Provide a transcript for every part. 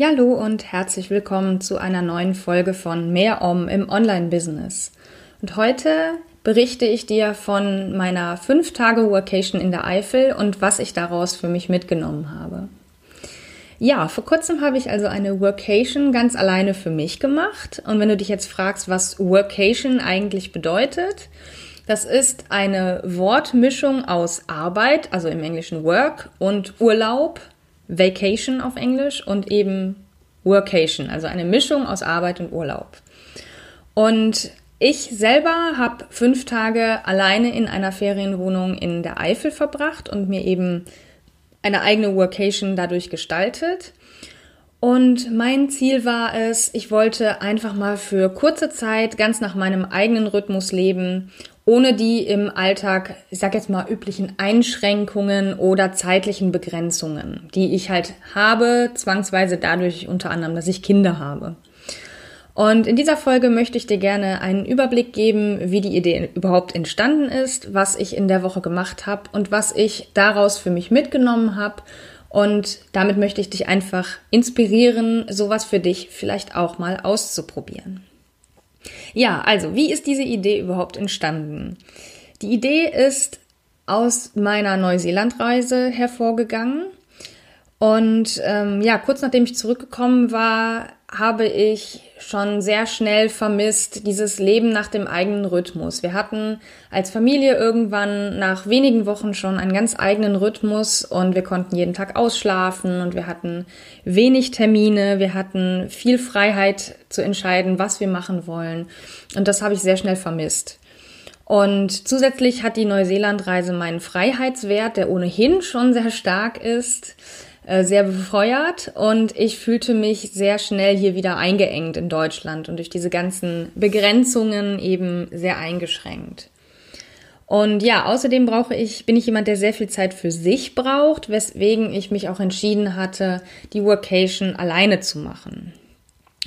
Hallo und herzlich willkommen zu einer neuen Folge von Mehr Om im Online-Business. Und heute berichte ich dir von meiner 5-Tage-Workation in der Eifel und was ich daraus für mich mitgenommen habe. Ja, vor kurzem habe ich also eine Workation ganz alleine für mich gemacht. Und wenn du dich jetzt fragst, was Workation eigentlich bedeutet, das ist eine Wortmischung aus Arbeit, also im Englischen Work, und Urlaub, Vacation auf Englisch, und eben Workation, also eine Mischung aus Arbeit und Urlaub. Und ich selber habe fünf Tage alleine in einer Ferienwohnung in der Eifel verbracht und mir eben eine eigene Workation dadurch gestaltet. Und mein Ziel war es, ich wollte einfach mal für kurze Zeit ganz nach meinem eigenen Rhythmus leben ohne die im Alltag, ich sag jetzt mal, üblichen Einschränkungen oder zeitlichen Begrenzungen, die ich halt habe, zwangsweise dadurch unter anderem, dass ich Kinder habe. Und in dieser Folge möchte ich dir gerne einen Überblick geben, wie die Idee überhaupt entstanden ist, was ich in der Woche gemacht habe und was ich daraus für mich mitgenommen habe. Und damit möchte ich dich einfach inspirieren, sowas für dich vielleicht auch mal auszuprobieren. Ja, also, wie ist diese Idee überhaupt entstanden? Die Idee ist aus meiner Neuseelandreise hervorgegangen. Und ähm, ja, kurz nachdem ich zurückgekommen war, habe ich schon sehr schnell vermisst, dieses Leben nach dem eigenen Rhythmus. Wir hatten als Familie irgendwann nach wenigen Wochen schon einen ganz eigenen Rhythmus und wir konnten jeden Tag ausschlafen und wir hatten wenig Termine, wir hatten viel Freiheit zu entscheiden, was wir machen wollen. Und das habe ich sehr schnell vermisst. Und zusätzlich hat die Neuseelandreise meinen Freiheitswert, der ohnehin schon sehr stark ist, sehr befeuert und ich fühlte mich sehr schnell hier wieder eingeengt in Deutschland und durch diese ganzen Begrenzungen eben sehr eingeschränkt. Und ja, außerdem brauche ich, bin ich jemand, der sehr viel Zeit für sich braucht, weswegen ich mich auch entschieden hatte, die Workation alleine zu machen.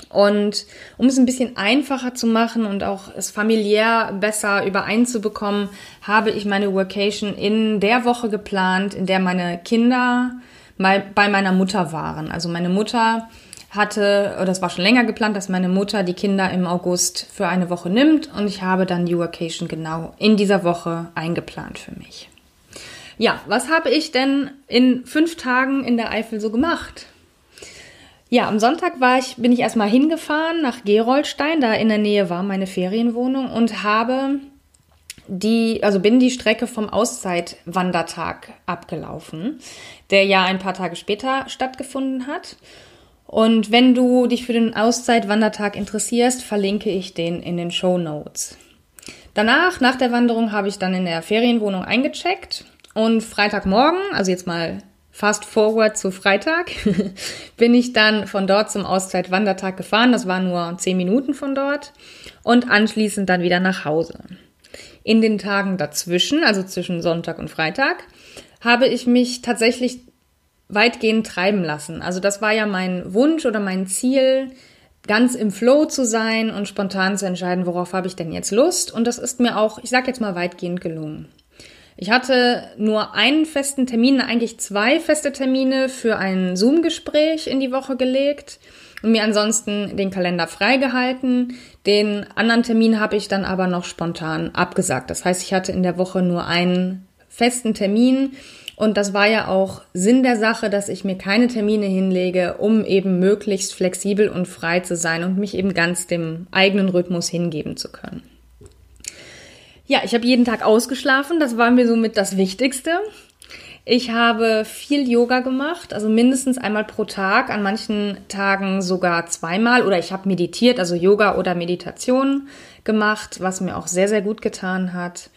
Und um es ein bisschen einfacher zu machen und auch es familiär besser übereinzubekommen, habe ich meine Workation in der Woche geplant, in der meine Kinder bei meiner Mutter waren. Also meine Mutter hatte, oder es war schon länger geplant, dass meine Mutter die Kinder im August für eine Woche nimmt und ich habe dann die Vacation genau in dieser Woche eingeplant für mich. Ja, was habe ich denn in fünf Tagen in der Eifel so gemacht? Ja, am Sonntag war ich, bin ich erstmal hingefahren nach Geroldstein, da in der Nähe war meine Ferienwohnung und habe die, also bin die Strecke vom Auszeitwandertag abgelaufen, der ja ein paar Tage später stattgefunden hat. Und wenn du dich für den Auszeitwandertag interessierst, verlinke ich den in den Show Notes. Danach, nach der Wanderung, habe ich dann in der Ferienwohnung eingecheckt und Freitagmorgen, also jetzt mal fast forward zu Freitag, bin ich dann von dort zum Auszeitwandertag gefahren. Das war nur zehn Minuten von dort und anschließend dann wieder nach Hause. In den Tagen dazwischen, also zwischen Sonntag und Freitag, habe ich mich tatsächlich weitgehend treiben lassen. Also das war ja mein Wunsch oder mein Ziel, ganz im Flow zu sein und spontan zu entscheiden, worauf habe ich denn jetzt Lust. Und das ist mir auch, ich sage jetzt mal, weitgehend gelungen. Ich hatte nur einen festen Termin, eigentlich zwei feste Termine für ein Zoom-Gespräch in die Woche gelegt und mir ansonsten den Kalender freigehalten. Den anderen Termin habe ich dann aber noch spontan abgesagt. Das heißt, ich hatte in der Woche nur einen festen Termin. Und das war ja auch Sinn der Sache, dass ich mir keine Termine hinlege, um eben möglichst flexibel und frei zu sein und mich eben ganz dem eigenen Rhythmus hingeben zu können. Ja, ich habe jeden Tag ausgeschlafen, das war mir somit das Wichtigste. Ich habe viel Yoga gemacht, also mindestens einmal pro Tag, an manchen Tagen sogar zweimal oder ich habe meditiert, also Yoga oder Meditation gemacht, was mir auch sehr, sehr gut getan hat.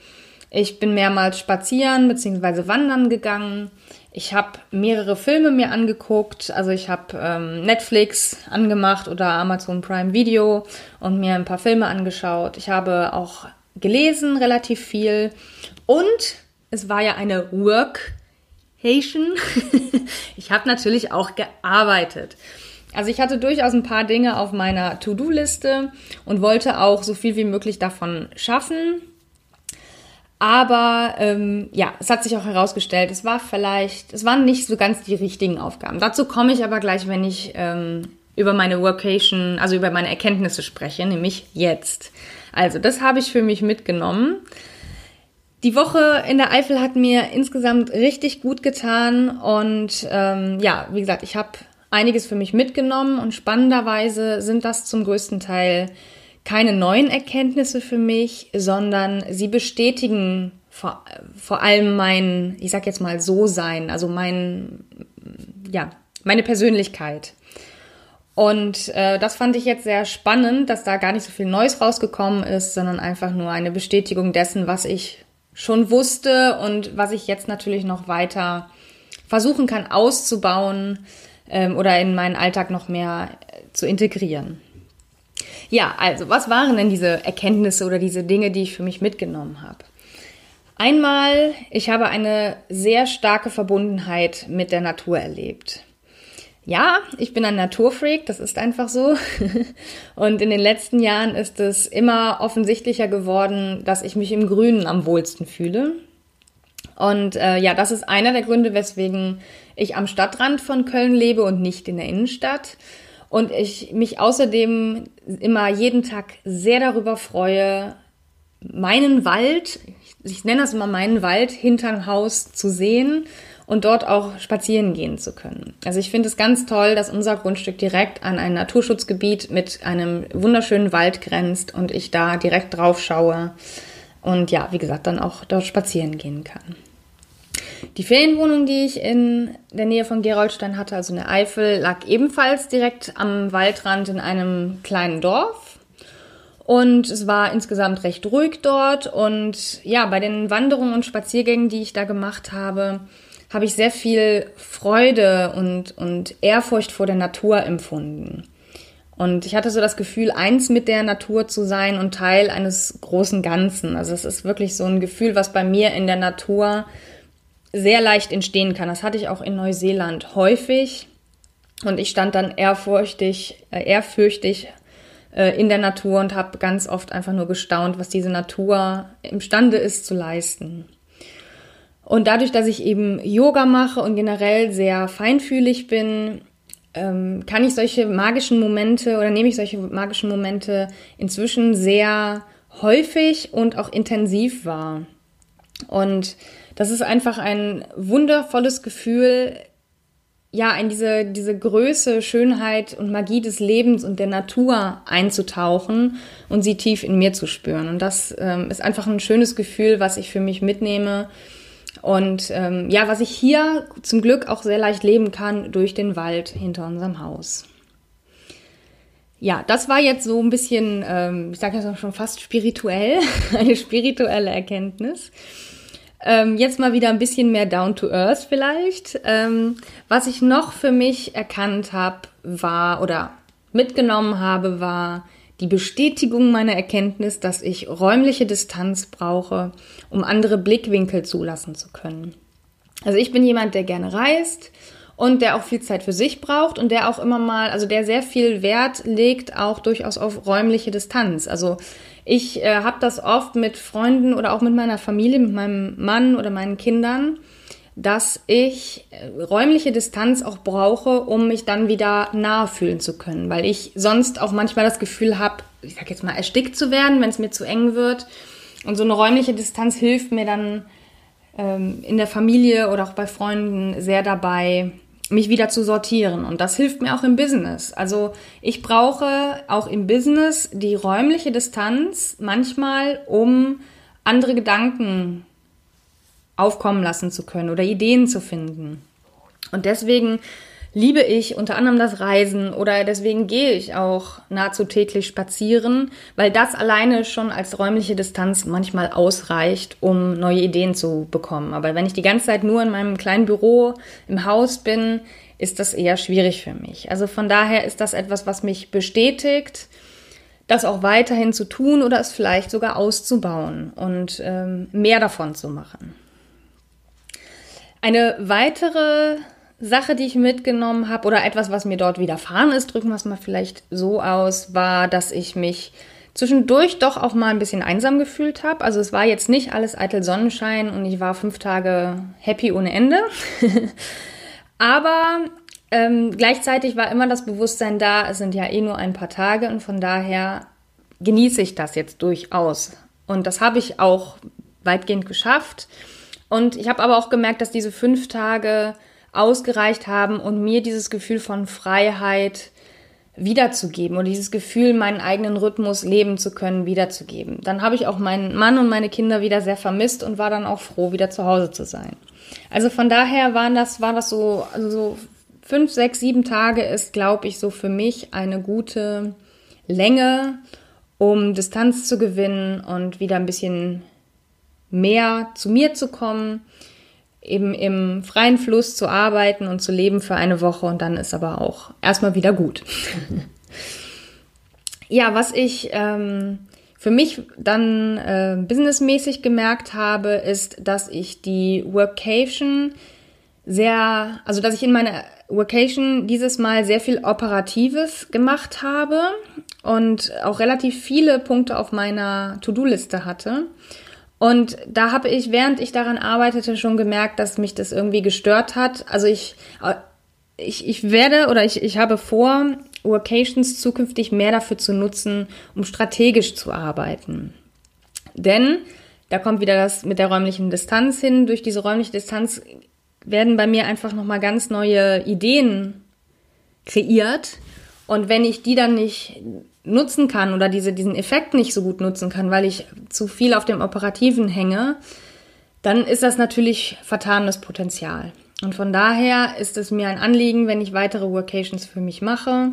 Ich bin mehrmals spazieren bzw. wandern gegangen. ich habe mehrere Filme mir angeguckt. Also ich habe ähm, Netflix angemacht oder Amazon Prime Video und mir ein paar Filme angeschaut. Ich habe auch gelesen relativ viel. Und es war ja eine Workation. ich habe natürlich auch gearbeitet. Also ich hatte durchaus ein paar Dinge auf meiner To-Do-Liste und wollte auch so viel wie möglich davon schaffen. Aber ähm, ja, es hat sich auch herausgestellt, es war vielleicht, es waren nicht so ganz die richtigen Aufgaben. Dazu komme ich aber gleich, wenn ich ähm, über meine Workation, also über meine Erkenntnisse spreche, nämlich jetzt. Also, das habe ich für mich mitgenommen. Die Woche in der Eifel hat mir insgesamt richtig gut getan und ähm, ja, wie gesagt, ich habe einiges für mich mitgenommen und spannenderweise sind das zum größten Teil keine neuen Erkenntnisse für mich, sondern sie bestätigen vor, vor allem mein, ich sag jetzt mal so sein, also mein, ja, meine Persönlichkeit. Und äh, das fand ich jetzt sehr spannend, dass da gar nicht so viel Neues rausgekommen ist, sondern einfach nur eine Bestätigung dessen, was ich schon wusste und was ich jetzt natürlich noch weiter versuchen kann auszubauen ähm, oder in meinen Alltag noch mehr äh, zu integrieren. Ja, also was waren denn diese Erkenntnisse oder diese Dinge, die ich für mich mitgenommen habe? Einmal, ich habe eine sehr starke Verbundenheit mit der Natur erlebt. Ja, ich bin ein Naturfreak, das ist einfach so. Und in den letzten Jahren ist es immer offensichtlicher geworden, dass ich mich im Grünen am wohlsten fühle. Und äh, ja, das ist einer der Gründe, weswegen ich am Stadtrand von Köln lebe und nicht in der Innenstadt. Und ich mich außerdem immer jeden Tag sehr darüber freue, meinen Wald, ich nenne das immer meinen Wald, hinterm Haus zu sehen und dort auch spazieren gehen zu können. Also ich finde es ganz toll, dass unser Grundstück direkt an ein Naturschutzgebiet mit einem wunderschönen Wald grenzt und ich da direkt drauf schaue und ja, wie gesagt, dann auch dort spazieren gehen kann. Die Ferienwohnung, die ich in der Nähe von Gerolstein hatte, also in der Eifel, lag ebenfalls direkt am Waldrand in einem kleinen Dorf. Und es war insgesamt recht ruhig dort. Und ja, bei den Wanderungen und Spaziergängen, die ich da gemacht habe, habe ich sehr viel Freude und, und Ehrfurcht vor der Natur empfunden. Und ich hatte so das Gefühl, eins mit der Natur zu sein und Teil eines großen Ganzen. Also es ist wirklich so ein Gefühl, was bei mir in der Natur sehr leicht entstehen kann. Das hatte ich auch in Neuseeland häufig. Und ich stand dann ehrfurchtig, äh, ehrfürchtig äh, in der Natur und habe ganz oft einfach nur gestaunt, was diese Natur imstande ist zu leisten. Und dadurch, dass ich eben Yoga mache und generell sehr feinfühlig bin, ähm, kann ich solche magischen Momente oder nehme ich solche magischen Momente inzwischen sehr häufig und auch intensiv wahr. Und das ist einfach ein wundervolles Gefühl, ja, in diese, diese Größe, Schönheit und Magie des Lebens und der Natur einzutauchen und sie tief in mir zu spüren. Und das ähm, ist einfach ein schönes Gefühl, was ich für mich mitnehme. Und ähm, ja, was ich hier zum Glück auch sehr leicht leben kann durch den Wald hinter unserem Haus. Ja, das war jetzt so ein bisschen, ähm, ich sage jetzt schon fast spirituell, eine spirituelle Erkenntnis. Ähm, jetzt mal wieder ein bisschen mehr down to earth vielleicht. Ähm, was ich noch für mich erkannt habe, war oder mitgenommen habe, war die Bestätigung meiner Erkenntnis, dass ich räumliche Distanz brauche, um andere Blickwinkel zulassen zu können. Also ich bin jemand, der gerne reist und der auch viel Zeit für sich braucht und der auch immer mal, also der sehr viel Wert legt, auch durchaus auf räumliche Distanz. Also ich äh, habe das oft mit Freunden oder auch mit meiner Familie, mit meinem Mann oder meinen Kindern, dass ich äh, räumliche Distanz auch brauche, um mich dann wieder nahe fühlen zu können, weil ich sonst auch manchmal das Gefühl habe, ich sag jetzt mal erstickt zu werden, wenn es mir zu eng wird. Und so eine räumliche Distanz hilft mir dann ähm, in der Familie oder auch bei Freunden sehr dabei, mich wieder zu sortieren. Und das hilft mir auch im Business. Also ich brauche auch im Business die räumliche Distanz manchmal, um andere Gedanken aufkommen lassen zu können oder Ideen zu finden. Und deswegen liebe ich unter anderem das Reisen oder deswegen gehe ich auch nahezu täglich spazieren, weil das alleine schon als räumliche Distanz manchmal ausreicht, um neue Ideen zu bekommen. Aber wenn ich die ganze Zeit nur in meinem kleinen Büro im Haus bin, ist das eher schwierig für mich. Also von daher ist das etwas, was mich bestätigt, das auch weiterhin zu tun oder es vielleicht sogar auszubauen und ähm, mehr davon zu machen. Eine weitere Sache, die ich mitgenommen habe, oder etwas, was mir dort widerfahren ist, drücken wir es mal vielleicht so aus, war, dass ich mich zwischendurch doch auch mal ein bisschen einsam gefühlt habe. Also es war jetzt nicht alles eitel Sonnenschein und ich war fünf Tage happy ohne Ende. Aber ähm, gleichzeitig war immer das Bewusstsein da, es sind ja eh nur ein paar Tage und von daher genieße ich das jetzt durchaus. Und das habe ich auch weitgehend geschafft. Und ich habe aber auch gemerkt, dass diese fünf Tage ausgereicht haben und mir dieses Gefühl von Freiheit wiederzugeben und dieses Gefühl, meinen eigenen Rhythmus leben zu können, wiederzugeben. Dann habe ich auch meinen Mann und meine Kinder wieder sehr vermisst und war dann auch froh, wieder zu Hause zu sein. Also von daher waren das, war das so, also so fünf, sechs, sieben Tage ist, glaube ich, so für mich eine gute Länge, um Distanz zu gewinnen und wieder ein bisschen mehr zu mir zu kommen eben im freien Fluss zu arbeiten und zu leben für eine Woche und dann ist aber auch erstmal wieder gut. ja, was ich ähm, für mich dann äh, businessmäßig gemerkt habe, ist, dass ich die Workation sehr, also dass ich in meiner Workation dieses Mal sehr viel Operatives gemacht habe und auch relativ viele Punkte auf meiner To-Do-Liste hatte. Und da habe ich, während ich daran arbeitete, schon gemerkt, dass mich das irgendwie gestört hat. Also ich, äh, ich, ich werde oder ich, ich habe vor, Workations zukünftig mehr dafür zu nutzen, um strategisch zu arbeiten. Denn da kommt wieder das mit der räumlichen Distanz hin. Durch diese räumliche Distanz werden bei mir einfach nochmal ganz neue Ideen kreiert. Und wenn ich die dann nicht nutzen kann oder diese, diesen Effekt nicht so gut nutzen kann, weil ich zu viel auf dem Operativen hänge, dann ist das natürlich vertanes Potenzial. Und von daher ist es mir ein Anliegen, wenn ich weitere Workations für mich mache,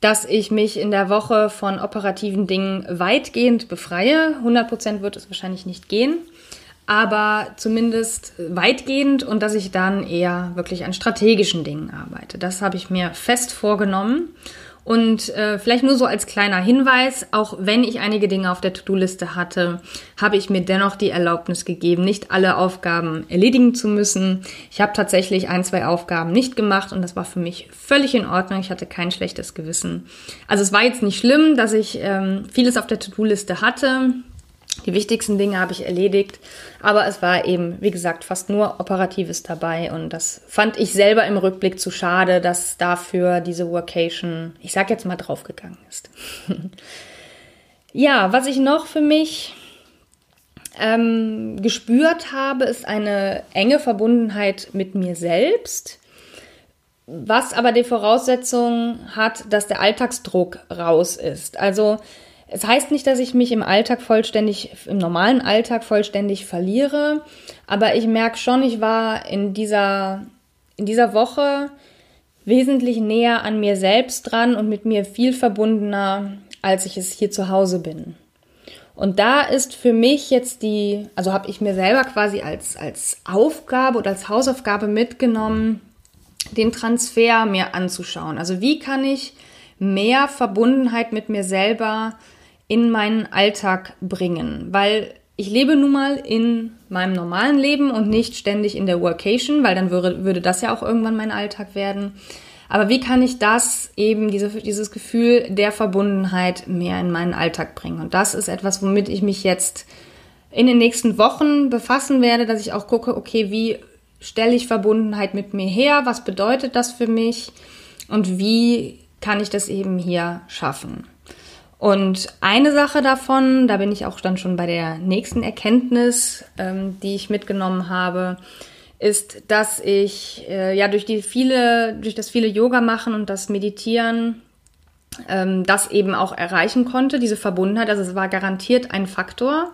dass ich mich in der Woche von operativen Dingen weitgehend befreie. 100% wird es wahrscheinlich nicht gehen, aber zumindest weitgehend und dass ich dann eher wirklich an strategischen Dingen arbeite. Das habe ich mir fest vorgenommen und äh, vielleicht nur so als kleiner Hinweis, auch wenn ich einige Dinge auf der To-Do-Liste hatte, habe ich mir dennoch die Erlaubnis gegeben, nicht alle Aufgaben erledigen zu müssen. Ich habe tatsächlich ein, zwei Aufgaben nicht gemacht und das war für mich völlig in Ordnung. Ich hatte kein schlechtes Gewissen. Also es war jetzt nicht schlimm, dass ich ähm, vieles auf der To-Do-Liste hatte. Die wichtigsten Dinge habe ich erledigt, aber es war eben, wie gesagt, fast nur Operatives dabei und das fand ich selber im Rückblick zu schade, dass dafür diese Workation, ich sag jetzt mal, draufgegangen ist. ja, was ich noch für mich ähm, gespürt habe, ist eine enge Verbundenheit mit mir selbst, was aber die Voraussetzung hat, dass der Alltagsdruck raus ist. Also es heißt nicht, dass ich mich im Alltag vollständig, im normalen Alltag vollständig verliere, aber ich merke schon, ich war in dieser, in dieser Woche wesentlich näher an mir selbst dran und mit mir viel verbundener, als ich es hier zu Hause bin. Und da ist für mich jetzt die, also habe ich mir selber quasi als, als Aufgabe oder als Hausaufgabe mitgenommen, den Transfer mir anzuschauen. Also wie kann ich mehr Verbundenheit mit mir selber in meinen Alltag bringen, weil ich lebe nun mal in meinem normalen Leben und nicht ständig in der Workation, weil dann würde, würde das ja auch irgendwann mein Alltag werden. Aber wie kann ich das eben, diese, dieses Gefühl der Verbundenheit mehr in meinen Alltag bringen? Und das ist etwas, womit ich mich jetzt in den nächsten Wochen befassen werde, dass ich auch gucke, okay, wie stelle ich Verbundenheit mit mir her? Was bedeutet das für mich? Und wie kann ich das eben hier schaffen? Und eine Sache davon, da bin ich auch dann schon bei der nächsten Erkenntnis, ähm, die ich mitgenommen habe, ist, dass ich äh, ja durch die viele, durch das viele Yoga machen und das Meditieren ähm, das eben auch erreichen konnte, diese Verbundenheit. Also es war garantiert ein Faktor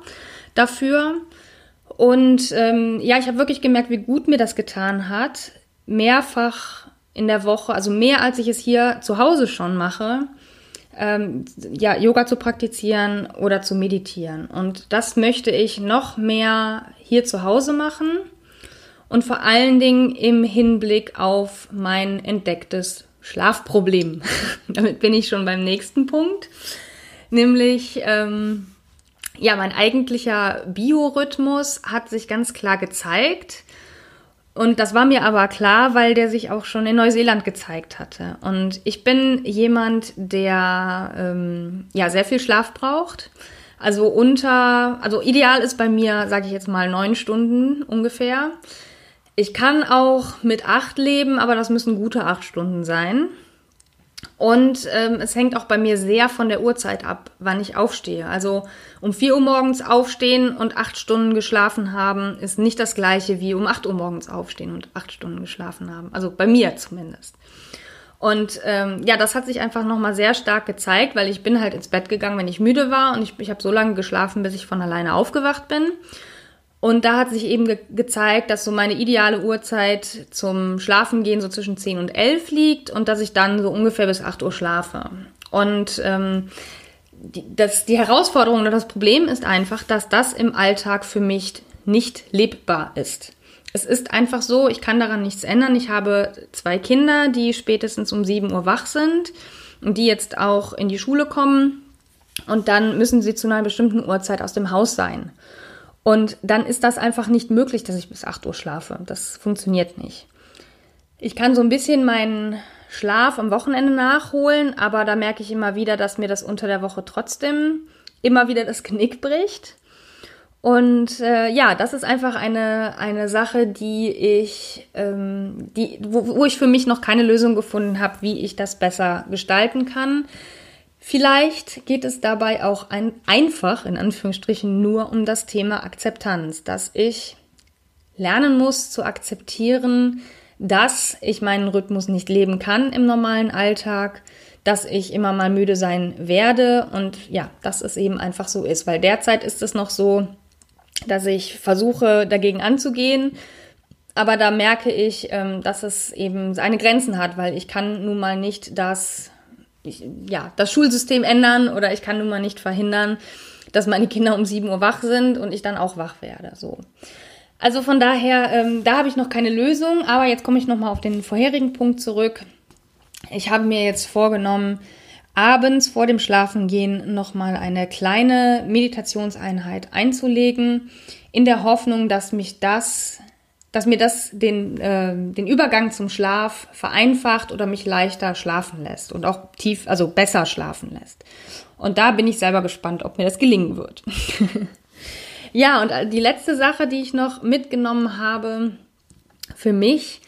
dafür. Und ähm, ja, ich habe wirklich gemerkt, wie gut mir das getan hat, mehrfach in der Woche, also mehr als ich es hier zu Hause schon mache, ähm, ja, Yoga zu praktizieren oder zu meditieren. Und das möchte ich noch mehr hier zu Hause machen und vor allen Dingen im Hinblick auf mein entdecktes Schlafproblem. Damit bin ich schon beim nächsten Punkt, nämlich ähm, ja, mein eigentlicher Biorhythmus hat sich ganz klar gezeigt. Und das war mir aber klar, weil der sich auch schon in Neuseeland gezeigt hatte. Und ich bin jemand, der ähm, ja sehr viel Schlaf braucht. Also unter, also ideal ist bei mir, sage ich jetzt mal, neun Stunden ungefähr. Ich kann auch mit acht leben, aber das müssen gute acht Stunden sein. Und ähm, es hängt auch bei mir sehr von der Uhrzeit ab, wann ich aufstehe. Also um 4 Uhr morgens aufstehen und acht Stunden geschlafen haben, ist nicht das gleiche wie um 8 Uhr morgens aufstehen und acht Stunden geschlafen haben. Also bei mir zumindest. Und ähm, ja, das hat sich einfach nochmal sehr stark gezeigt, weil ich bin halt ins Bett gegangen, wenn ich müde war und ich, ich habe so lange geschlafen, bis ich von alleine aufgewacht bin. Und da hat sich eben ge gezeigt, dass so meine ideale Uhrzeit zum Schlafengehen so zwischen 10 und 11 liegt und dass ich dann so ungefähr bis 8 Uhr schlafe. Und ähm, die, das, die Herausforderung oder das Problem ist einfach, dass das im Alltag für mich nicht lebbar ist. Es ist einfach so, ich kann daran nichts ändern. Ich habe zwei Kinder, die spätestens um 7 Uhr wach sind und die jetzt auch in die Schule kommen. Und dann müssen sie zu einer bestimmten Uhrzeit aus dem Haus sein. Und dann ist das einfach nicht möglich, dass ich bis 8 Uhr schlafe. Das funktioniert nicht. Ich kann so ein bisschen meinen Schlaf am Wochenende nachholen, aber da merke ich immer wieder, dass mir das unter der Woche trotzdem immer wieder das Knick bricht. Und äh, ja, das ist einfach eine, eine Sache, die ich, ähm, die, wo, wo ich für mich noch keine Lösung gefunden habe, wie ich das besser gestalten kann. Vielleicht geht es dabei auch ein, einfach, in Anführungsstrichen, nur um das Thema Akzeptanz, dass ich lernen muss zu akzeptieren, dass ich meinen Rhythmus nicht leben kann im normalen Alltag, dass ich immer mal müde sein werde und ja, dass es eben einfach so ist, weil derzeit ist es noch so, dass ich versuche dagegen anzugehen, aber da merke ich, ähm, dass es eben seine Grenzen hat, weil ich kann nun mal nicht das ja, das Schulsystem ändern oder ich kann nun mal nicht verhindern, dass meine Kinder um 7 Uhr wach sind und ich dann auch wach werde. So. Also von daher, ähm, da habe ich noch keine Lösung, aber jetzt komme ich nochmal auf den vorherigen Punkt zurück. Ich habe mir jetzt vorgenommen, abends vor dem Schlafengehen nochmal eine kleine Meditationseinheit einzulegen, in der Hoffnung, dass mich das dass mir das den, äh, den Übergang zum Schlaf vereinfacht oder mich leichter schlafen lässt und auch tief, also besser schlafen lässt. Und da bin ich selber gespannt, ob mir das gelingen wird. ja, und die letzte Sache, die ich noch mitgenommen habe für mich,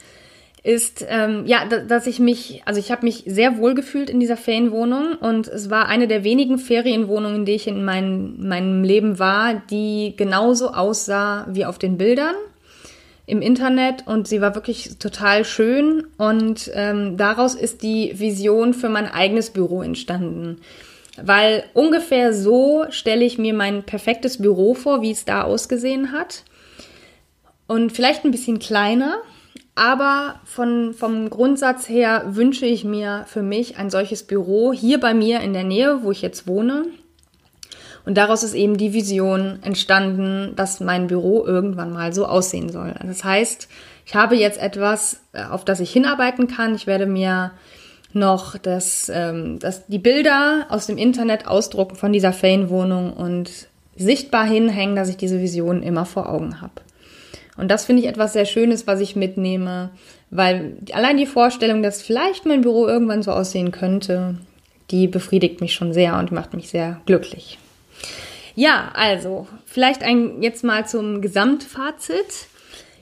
ist, ähm, ja, dass ich mich, also ich habe mich sehr wohl gefühlt in dieser Ferienwohnung und es war eine der wenigen Ferienwohnungen, in die ich in mein, meinem Leben war, die genauso aussah wie auf den Bildern im Internet und sie war wirklich total schön und ähm, daraus ist die Vision für mein eigenes Büro entstanden. Weil ungefähr so stelle ich mir mein perfektes Büro vor, wie es da ausgesehen hat. Und vielleicht ein bisschen kleiner, aber von, vom Grundsatz her wünsche ich mir für mich ein solches Büro hier bei mir in der Nähe, wo ich jetzt wohne, und daraus ist eben die Vision entstanden, dass mein Büro irgendwann mal so aussehen soll. Das heißt, ich habe jetzt etwas, äh, auf das ich hinarbeiten kann. Ich werde mir noch das, ähm, das, die Bilder aus dem Internet ausdrucken von dieser Ferienwohnung und sichtbar hinhängen, dass ich diese Vision immer vor Augen habe. Und das finde ich etwas sehr Schönes, was ich mitnehme, weil allein die Vorstellung, dass vielleicht mein Büro irgendwann so aussehen könnte, die befriedigt mich schon sehr und macht mich sehr glücklich. Ja, also vielleicht ein, jetzt mal zum Gesamtfazit.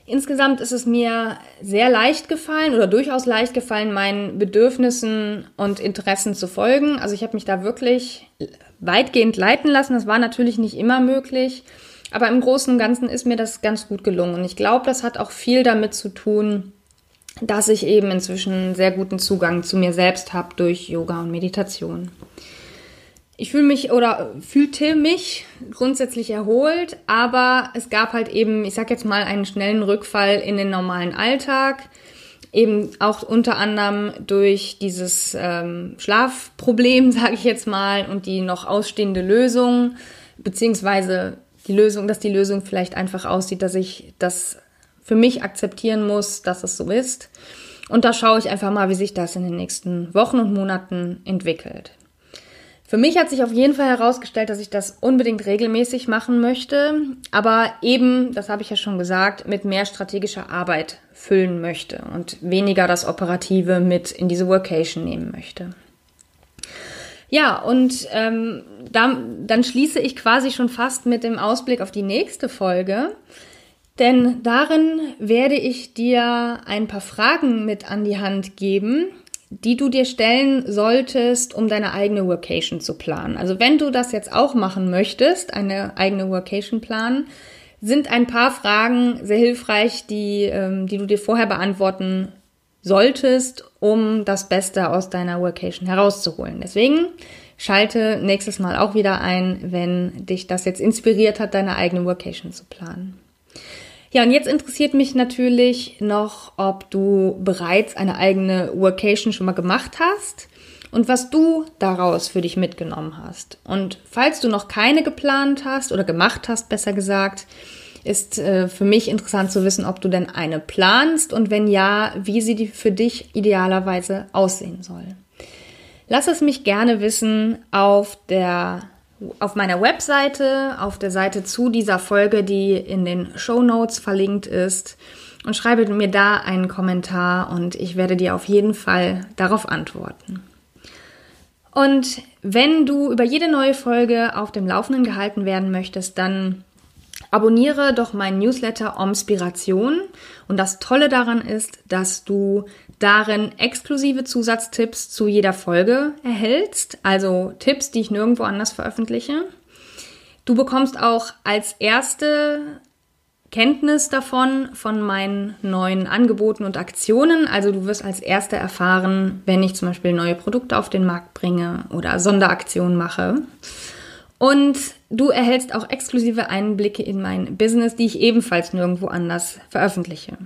Insgesamt ist es mir sehr leicht gefallen oder durchaus leicht gefallen, meinen Bedürfnissen und Interessen zu folgen. Also ich habe mich da wirklich weitgehend leiten lassen. Das war natürlich nicht immer möglich, aber im Großen und Ganzen ist mir das ganz gut gelungen. Und ich glaube, das hat auch viel damit zu tun, dass ich eben inzwischen sehr guten Zugang zu mir selbst habe durch Yoga und Meditation ich fühle mich oder fühlte mich grundsätzlich erholt, aber es gab halt eben, ich sag jetzt mal, einen schnellen Rückfall in den normalen Alltag. eben auch unter anderem durch dieses ähm, Schlafproblem, sage ich jetzt mal, und die noch ausstehende Lösung, beziehungsweise die Lösung, dass die Lösung vielleicht einfach aussieht, dass ich das für mich akzeptieren muss, dass es so ist. Und da schaue ich einfach mal, wie sich das in den nächsten Wochen und Monaten entwickelt. Für mich hat sich auf jeden Fall herausgestellt, dass ich das unbedingt regelmäßig machen möchte, aber eben, das habe ich ja schon gesagt, mit mehr strategischer Arbeit füllen möchte und weniger das Operative mit in diese Workation nehmen möchte. Ja, und ähm, dann, dann schließe ich quasi schon fast mit dem Ausblick auf die nächste Folge. Denn darin werde ich dir ein paar Fragen mit an die Hand geben, die du dir stellen solltest, um deine eigene Workation zu planen. Also wenn du das jetzt auch machen möchtest, eine eigene Workation planen, sind ein paar Fragen sehr hilfreich, die, ähm, die du dir vorher beantworten solltest, um das Beste aus deiner Workation herauszuholen. Deswegen schalte nächstes Mal auch wieder ein, wenn dich das jetzt inspiriert hat, deine eigene Workation zu planen. Ja, und jetzt interessiert mich natürlich noch, ob du bereits eine eigene Workation schon mal gemacht hast und was du daraus für dich mitgenommen hast. Und falls du noch keine geplant hast oder gemacht hast, besser gesagt, ist äh, für mich interessant zu wissen, ob du denn eine planst und wenn ja, wie sie für dich idealerweise aussehen soll. Lass es mich gerne wissen auf der auf meiner Webseite, auf der Seite zu dieser Folge, die in den Show Notes verlinkt ist und schreibe mir da einen Kommentar und ich werde dir auf jeden Fall darauf antworten. Und wenn du über jede neue Folge auf dem Laufenden gehalten werden möchtest, dann abonniere doch meinen Newsletter Omspiration. Und das Tolle daran ist, dass du darin exklusive Zusatztipps zu jeder Folge erhältst, also Tipps, die ich nirgendwo anders veröffentliche. Du bekommst auch als erste Kenntnis davon von meinen neuen Angeboten und Aktionen. Also du wirst als erste erfahren, wenn ich zum Beispiel neue Produkte auf den Markt bringe oder Sonderaktionen mache. Und du erhältst auch exklusive Einblicke in mein Business, die ich ebenfalls nirgendwo anders veröffentliche.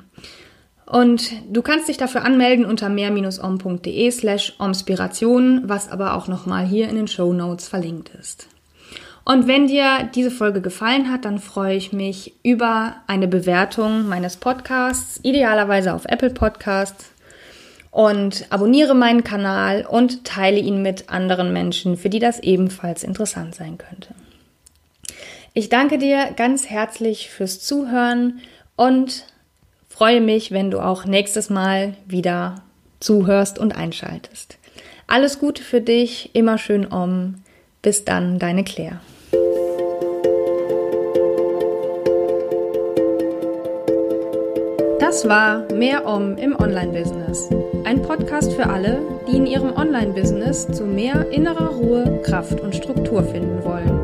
Und du kannst dich dafür anmelden unter mehr-om.de slash omspiration, was aber auch nochmal hier in den Show Notes verlinkt ist. Und wenn dir diese Folge gefallen hat, dann freue ich mich über eine Bewertung meines Podcasts, idealerweise auf Apple Podcasts. Und abonniere meinen Kanal und teile ihn mit anderen Menschen, für die das ebenfalls interessant sein könnte. Ich danke dir ganz herzlich fürs Zuhören und freue mich, wenn du auch nächstes Mal wieder zuhörst und einschaltest. Alles Gute für dich, immer schön um. Bis dann, deine Claire. Das war Mehr Om im Online-Business. Ein Podcast für alle, die in ihrem Online-Business zu mehr innerer Ruhe, Kraft und Struktur finden wollen.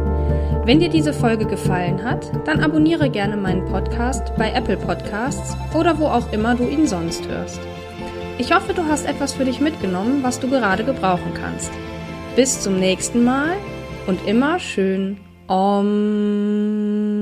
Wenn dir diese Folge gefallen hat, dann abonniere gerne meinen Podcast bei Apple Podcasts oder wo auch immer du ihn sonst hörst. Ich hoffe, du hast etwas für dich mitgenommen, was du gerade gebrauchen kannst. Bis zum nächsten Mal und immer schön Om.